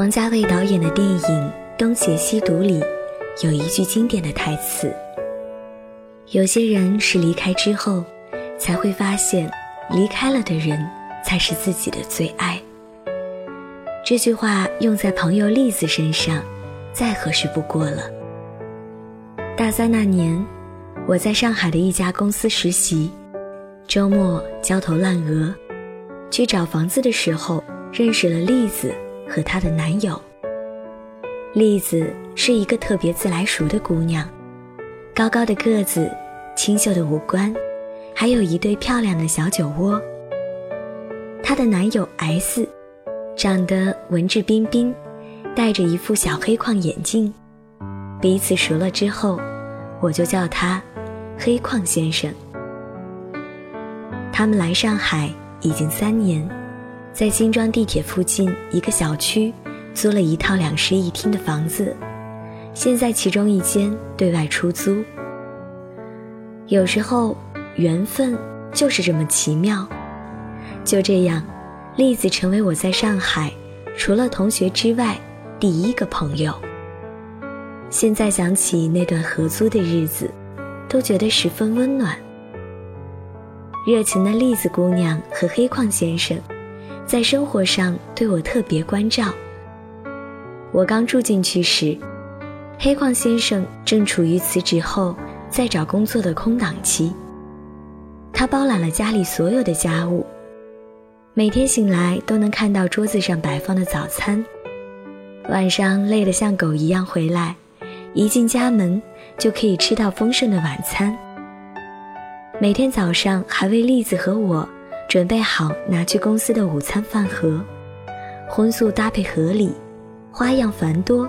王家卫导演的电影《东邪西毒》里有一句经典的台词：“有些人是离开之后，才会发现，离开了的人才是自己的最爱。”这句话用在朋友栗子身上，再合适不过了。大三那年，我在上海的一家公司实习，周末焦头烂额，去找房子的时候，认识了栗子和她的男友。栗子是一个特别自来熟的姑娘，高高的个子，清秀的五官，还有一对漂亮的小酒窝。她的男友 S。长得文质彬彬，戴着一副小黑框眼镜。彼此熟了之后，我就叫他“黑框先生”。他们来上海已经三年，在金庄地铁附近一个小区租了一套两室一厅的房子，现在其中一间对外出租。有时候，缘分就是这么奇妙。就这样。栗子成为我在上海除了同学之外第一个朋友。现在想起那段合租的日子，都觉得十分温暖。热情的栗子姑娘和黑矿先生，在生活上对我特别关照。我刚住进去时，黑矿先生正处于辞职后在找工作的空档期。他包揽了家里所有的家务。每天醒来都能看到桌子上摆放的早餐，晚上累得像狗一样回来，一进家门就可以吃到丰盛的晚餐。每天早上还为栗子和我准备好拿去公司的午餐饭盒，荤素搭配合理，花样繁多，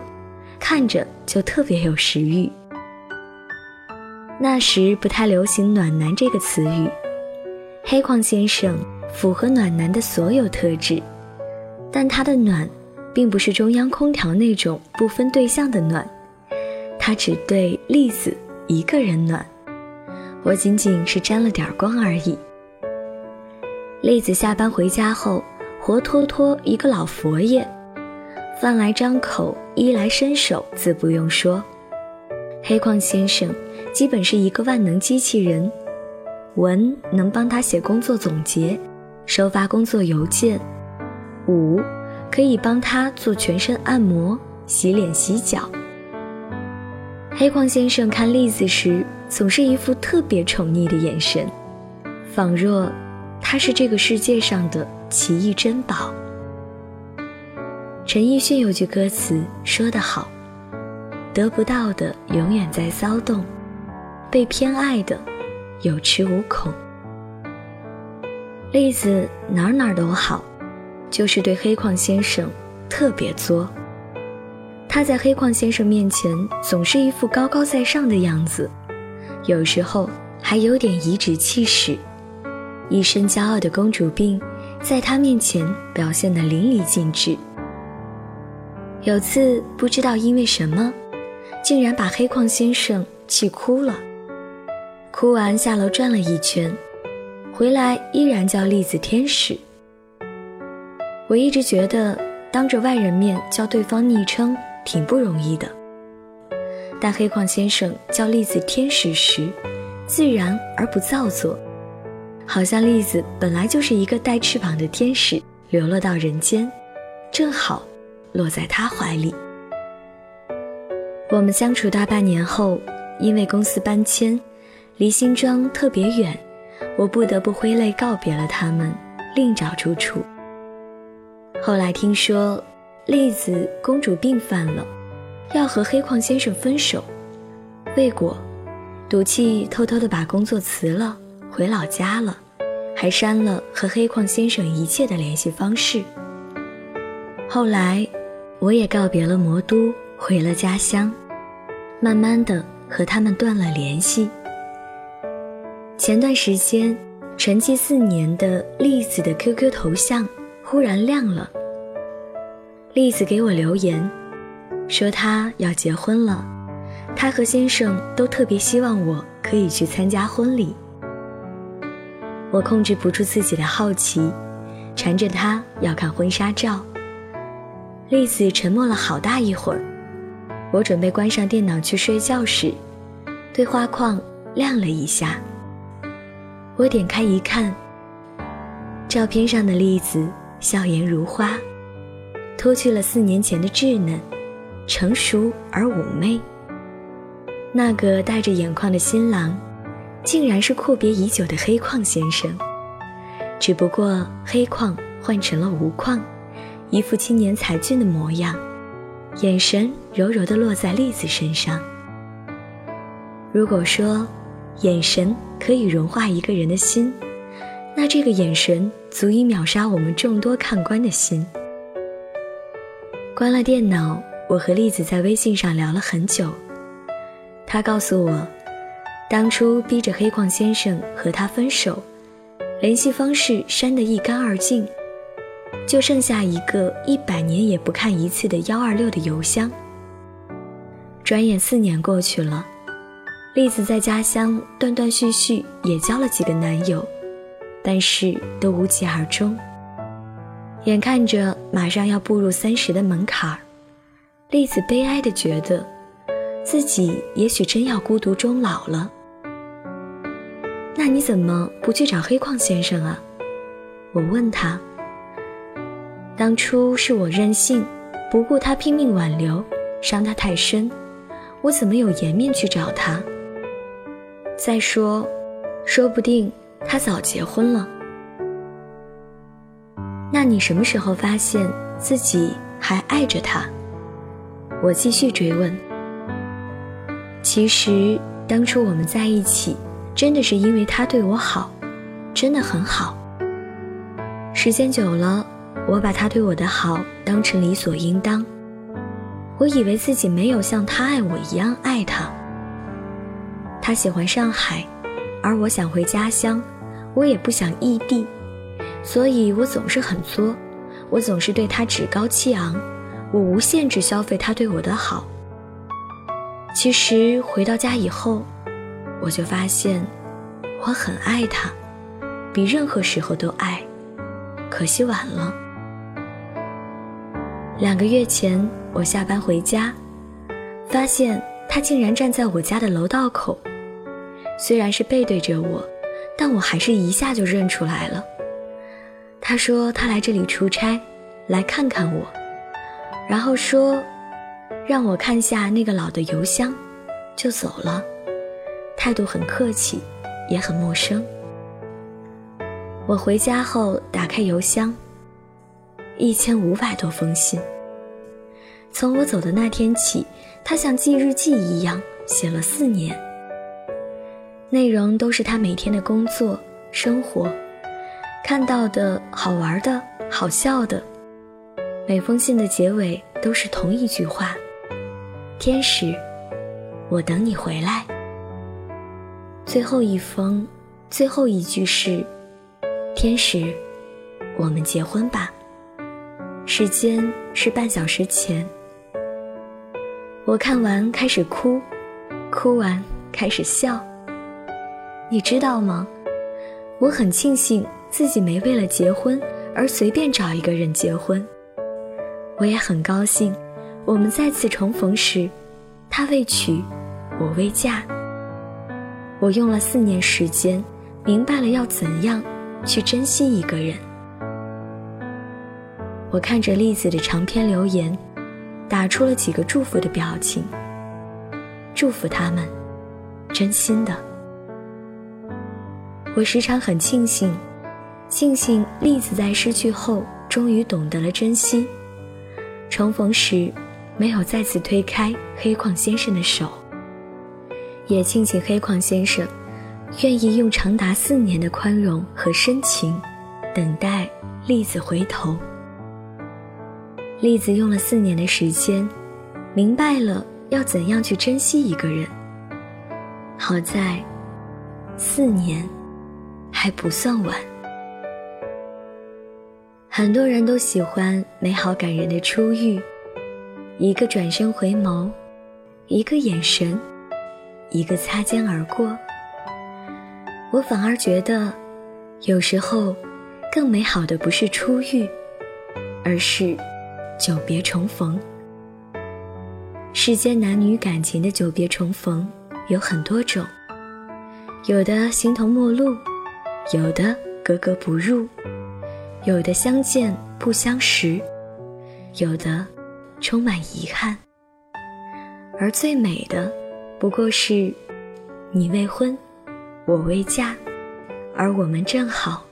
看着就特别有食欲。那时不太流行“暖男”这个词语，黑矿先生。符合暖男的所有特质，但他的暖，并不是中央空调那种不分对象的暖，他只对栗子一个人暖，我仅仅是沾了点光而已。栗子下班回家后，活脱脱一个老佛爷，饭来张口，衣来伸手，自不用说。黑矿先生基本是一个万能机器人，文能帮他写工作总结。收发工作邮件，五可以帮他做全身按摩、洗脸、洗脚。黑矿先生看栗子时，总是一副特别宠溺的眼神，仿若他是这个世界上的奇异珍宝。陈奕迅有句歌词说得好：“得不到的永远在骚动，被偏爱的有恃无恐。”栗子哪哪都好，就是对黑矿先生特别作。他在黑矿先生面前总是一副高高在上的样子，有时候还有点颐指气使，一身骄傲的公主病在他面前表现得淋漓尽致。有次不知道因为什么，竟然把黑矿先生气哭了，哭完下楼转了一圈。回来依然叫栗子天使。我一直觉得当着外人面叫对方昵称挺不容易的，但黑矿先生叫栗子天使时，自然而不造作，好像栗子本来就是一个带翅膀的天使，流落到人间，正好落在他怀里。我们相处大半年后，因为公司搬迁，离新庄特别远。我不得不挥泪告别了他们，另找住处。后来听说，栗子公主病犯了，要和黑矿先生分手，未果，赌气偷偷的把工作辞了，回老家了，还删了和黑矿先生一切的联系方式。后来，我也告别了魔都，回了家乡，慢慢的和他们断了联系。前段时间，沉寂四年的栗子的 QQ 头像忽然亮了。栗子给我留言，说她要结婚了，她和先生都特别希望我可以去参加婚礼。我控制不住自己的好奇，缠着她要看婚纱照。栗子沉默了好大一会儿。我准备关上电脑去睡觉时，对话框亮了一下。我点开一看，照片上的栗子笑颜如花，脱去了四年前的稚嫩、成熟而妩媚。那个带着眼眶的新郎，竟然是阔别已久的黑矿先生，只不过黑矿换成了无矿。一副青年才俊的模样，眼神柔柔地落在栗子身上。如果说眼神可以融化一个人的心，那这个眼神足以秒杀我们众多看官的心。关了电脑，我和栗子在微信上聊了很久。他告诉我，当初逼着黑矿先生和他分手，联系方式删得一干二净。就剩下一个一百年也不看一次的幺二六的邮箱。转眼四年过去了，栗子在家乡断断续续也交了几个男友，但是都无疾而终。眼看着马上要步入三十的门槛儿，栗子悲哀地觉得，自己也许真要孤独终老了。那你怎么不去找黑矿先生啊？我问他。当初是我任性，不顾他拼命挽留，伤他太深，我怎么有颜面去找他？再说，说不定他早结婚了。那你什么时候发现自己还爱着他？我继续追问。其实当初我们在一起，真的是因为他对我好，真的很好。时间久了。我把他对我的好当成理所应当，我以为自己没有像他爱我一样爱他。他喜欢上海，而我想回家乡，我也不想异地，所以我总是很作，我总是对他趾高气昂，我无限制消费他对我的好。其实回到家以后，我就发现我很爱他，比任何时候都爱，可惜晚了。两个月前，我下班回家，发现他竟然站在我家的楼道口。虽然是背对着我，但我还是一下就认出来了。他说他来这里出差，来看看我，然后说让我看下那个老的邮箱，就走了，态度很客气，也很陌生。我回家后打开邮箱。一千五百多封信。从我走的那天起，他像记日记一样写了四年。内容都是他每天的工作生活，看到的好玩的、好笑的。每封信的结尾都是同一句话：“天使，我等你回来。”最后一封，最后一句是：“天使，我们结婚吧。”时间是半小时前。我看完开始哭，哭完开始笑。你知道吗？我很庆幸自己没为了结婚而随便找一个人结婚。我也很高兴，我们再次重逢时，他未娶，我未嫁。我用了四年时间，明白了要怎样去珍惜一个人。我看着栗子的长篇留言，打出了几个祝福的表情。祝福他们，真心的。我时常很庆幸，庆幸栗子在失去后终于懂得了珍惜，重逢时没有再次推开黑矿先生的手。也庆幸黑矿先生愿意用长达四年的宽容和深情，等待栗子回头。栗子用了四年的时间，明白了要怎样去珍惜一个人。好在，四年还不算晚。很多人都喜欢美好感人的初遇，一个转身回眸，一个眼神，一个擦肩而过。我反而觉得，有时候更美好的不是初遇，而是。久别重逢。世间男女感情的久别重逢有很多种，有的形同陌路，有的格格不入，有的相见不相识，有的充满遗憾。而最美的，不过是你未婚，我未嫁，而我们正好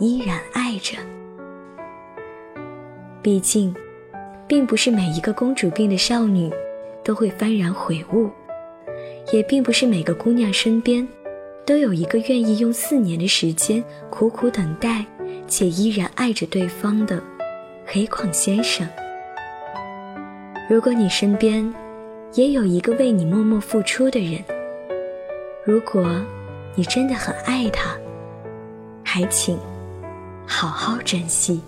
依然爱着。毕竟。并不是每一个公主病的少女都会幡然悔悟，也并不是每个姑娘身边都有一个愿意用四年的时间苦苦等待且依然爱着对方的黑矿先生。如果你身边也有一个为你默默付出的人，如果你真的很爱他，还请好好珍惜。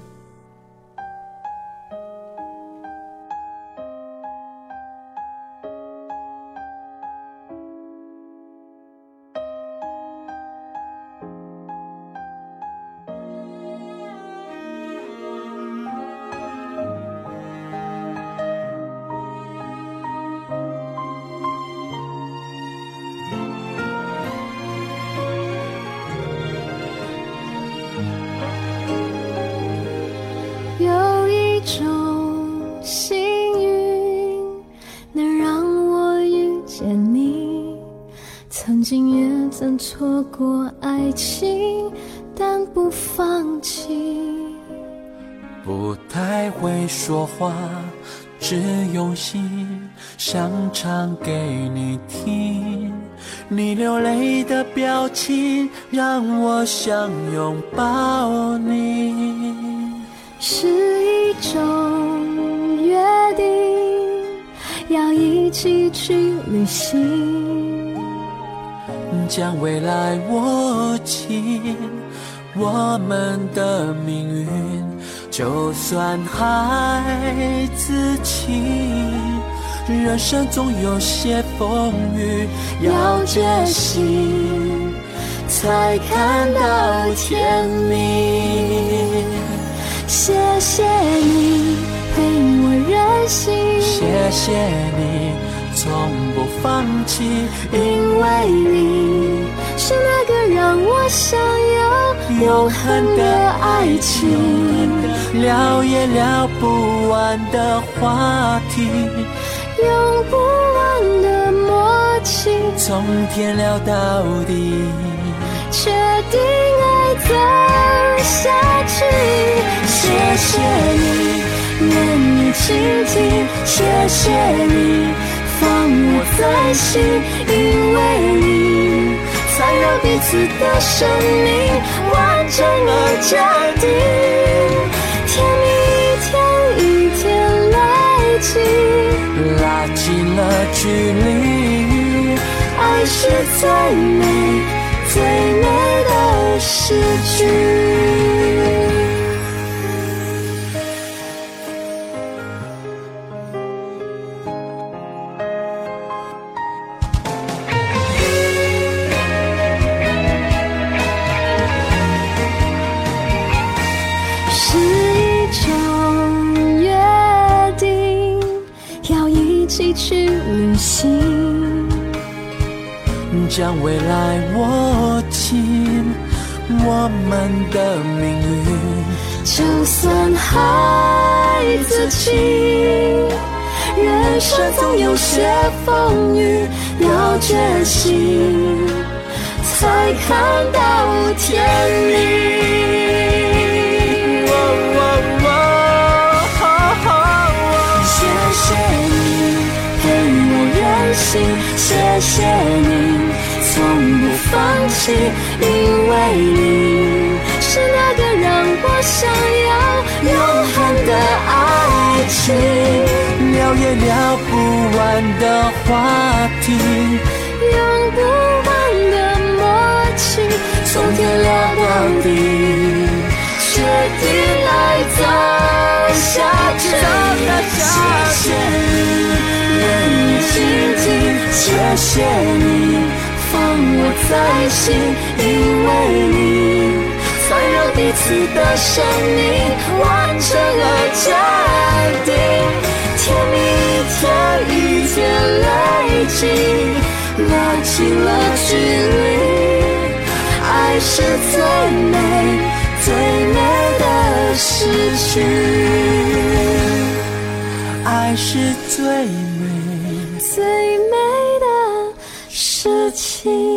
错过爱情，但不放弃。不太会说话，只用心想唱给你听。你流泪的表情，让我想拥抱你。是一种约定，要一起去旅行。将未来握紧，我们的命运，就算孩子气，人生总有些风雨要决心，才看到天明。谢谢你陪我任性，谢谢你。从不放弃，因为你是那个让我想要永恒的爱情，聊也聊不完的话题，用不完的默契，从天聊到地，确定爱走下去。谢谢你愿意倾听，谢谢你。放我在心，因为你才让彼此的生命完整而坚定。甜蜜一天一天累积，拉近了距离。爱是最美最美的诗句。心将未来握紧，我们的命运，就算孩子气，人生总有些风雨要决心，才看到天明。谢谢你。从不放弃，因为你是那个让我想要永恒的爱情，聊也聊不完的话题，用不完的默契，从天聊到地，决定爱走下去。谢谢你放我在心，因为你才让彼此的生命完整而坚定。甜蜜一天一天累积，拉近了距离。爱是最美最美的事情，爱是最美最美。情。